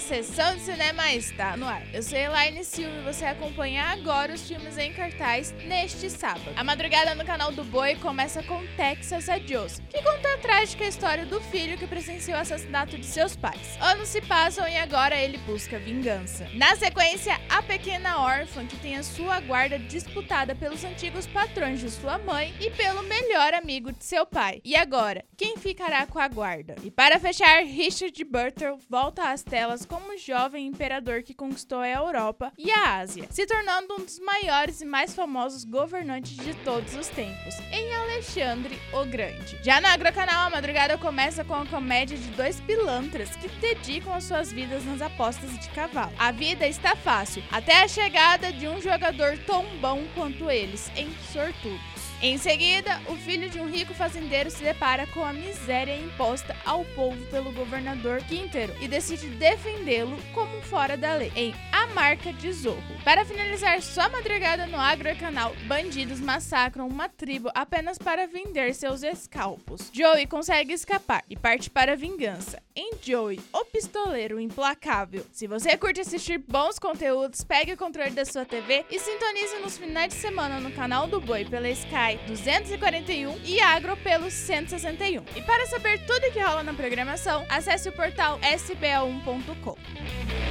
sessão de cinema está no ar. Eu sou Elaine Silva e você acompanha agora os filmes em cartaz neste sábado. A madrugada no canal do Boi começa com Texas Adios, que conta a trágica história do filho que presenciou o assassinato de seus pais. Anos se passam e agora ele busca vingança. Na sequência, a pequena órfã que tem a sua guarda disputada pelos antigos patrões de sua mãe e pelo melhor amigo de seu pai. E agora, quem ficará com a guarda? E para fechar, Richard Burton volta às telas como jovem imperador que conquistou a Europa e a Ásia, se tornando um dos maiores e mais famosos governantes de todos os tempos, em Alexandre o Grande. Já no Agrocanal, a madrugada começa com a comédia de dois pilantras que dedicam as suas vidas nas apostas de cavalo. A vida está fácil, até a chegada de um jogador tão bom quanto eles, em Sortudos. Em seguida, o filho de um rico fazendeiro se depara com a miséria imposta ao povo pelo governador Quintero e decide defendê-lo como fora da lei, em A Marca de Zorro. Para finalizar sua madrugada no Agrocanal, bandidos massacram uma tribo apenas para vender seus escalpos. Joey consegue escapar e parte para a vingança. Em Joey, o pistoleiro implacável. Se você curte assistir bons conteúdos, pegue o controle da sua TV e sintonize nos finais de semana no canal do Boi pela Sky 241 e Agro pelo 161. E para saber tudo o que rola na programação, acesse o portal sba1.com.